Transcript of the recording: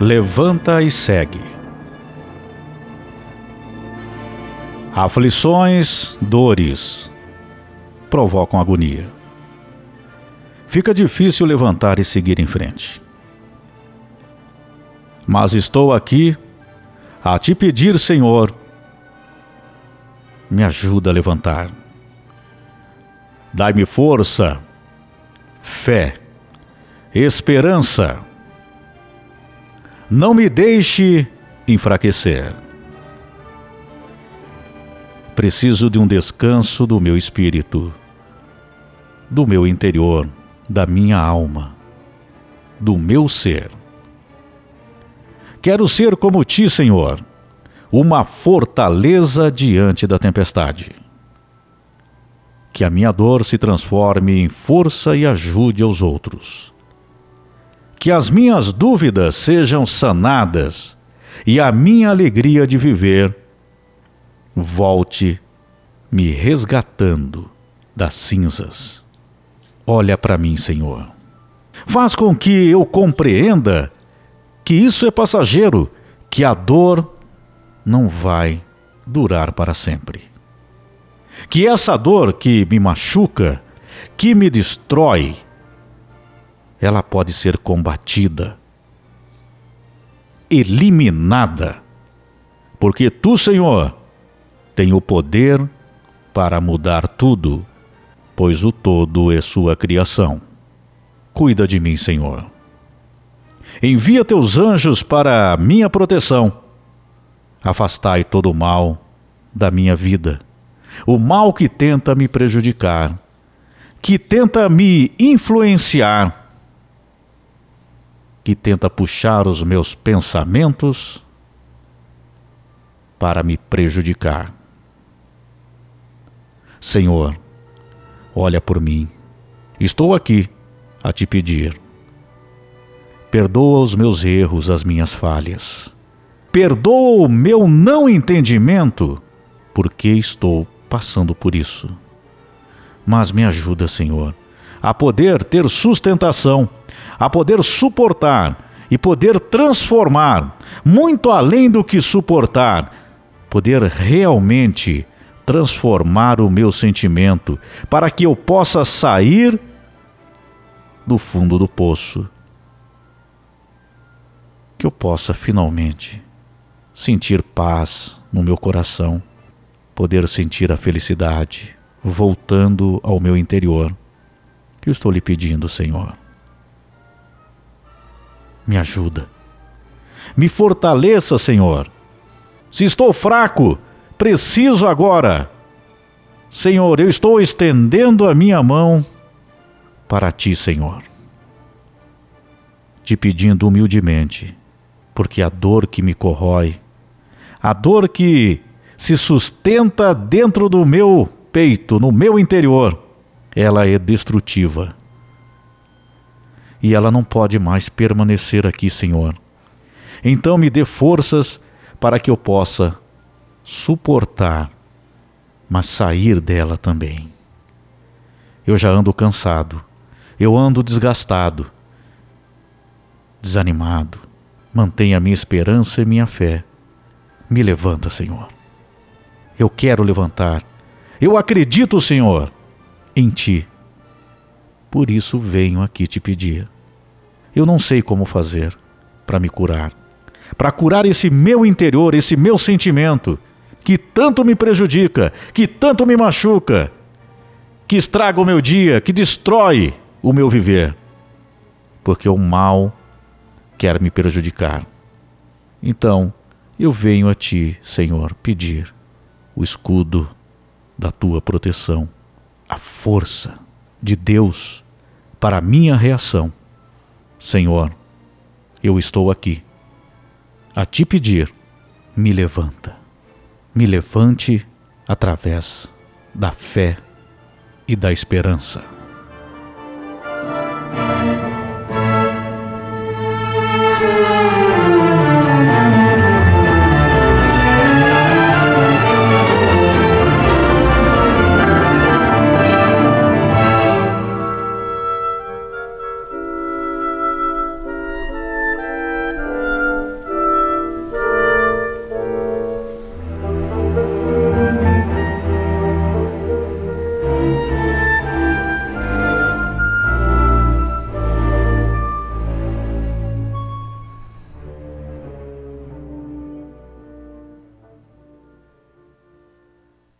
levanta e segue. Aflições, dores provocam agonia. Fica difícil levantar e seguir em frente. Mas estou aqui a te pedir, Senhor, me ajuda a levantar. Dai-me força, fé, esperança. Não me deixe enfraquecer. Preciso de um descanso do meu espírito, do meu interior, da minha alma, do meu ser. Quero ser como ti, Senhor, uma fortaleza diante da tempestade. Que a minha dor se transforme em força e ajude aos outros. Que as minhas dúvidas sejam sanadas e a minha alegria de viver volte me resgatando das cinzas. Olha para mim, Senhor. Faz com que eu compreenda que isso é passageiro, que a dor não vai durar para sempre. Que essa dor que me machuca, que me destrói, ela pode ser combatida, eliminada, porque tu, Senhor, tem o poder para mudar tudo, pois o todo é sua criação. Cuida de mim, Senhor Envia teus anjos para minha proteção. Afastai todo o mal da minha vida, o mal que tenta me prejudicar, que tenta me influenciar, que tenta puxar os meus pensamentos para me prejudicar. Senhor, olha por mim. Estou aqui a te pedir Perdoa os meus erros, as minhas falhas. Perdoa o meu não entendimento, porque estou passando por isso. Mas me ajuda, Senhor, a poder ter sustentação, a poder suportar e poder transformar, muito além do que suportar, poder realmente transformar o meu sentimento, para que eu possa sair do fundo do poço. Que eu possa finalmente sentir paz no meu coração, poder sentir a felicidade voltando ao meu interior, que eu estou lhe pedindo, Senhor. Me ajuda. Me fortaleça, Senhor. Se estou fraco, preciso agora. Senhor, eu estou estendendo a minha mão para ti, Senhor, te pedindo humildemente porque a dor que me corrói, a dor que se sustenta dentro do meu peito, no meu interior, ela é destrutiva. E ela não pode mais permanecer aqui, Senhor. Então me dê forças para que eu possa suportar, mas sair dela também. Eu já ando cansado, eu ando desgastado, desanimado, Mantenha minha esperança e minha fé. Me levanta, Senhor. Eu quero levantar. Eu acredito, Senhor, em Ti. Por isso venho aqui te pedir. Eu não sei como fazer para me curar, para curar esse meu interior, esse meu sentimento que tanto me prejudica, que tanto me machuca, que estraga o meu dia, que destrói o meu viver. Porque o mal quer me prejudicar. Então, eu venho a ti, Senhor, pedir o escudo da tua proteção, a força de Deus para a minha reação. Senhor, eu estou aqui. A te pedir, me levanta. Me levante através da fé e da esperança.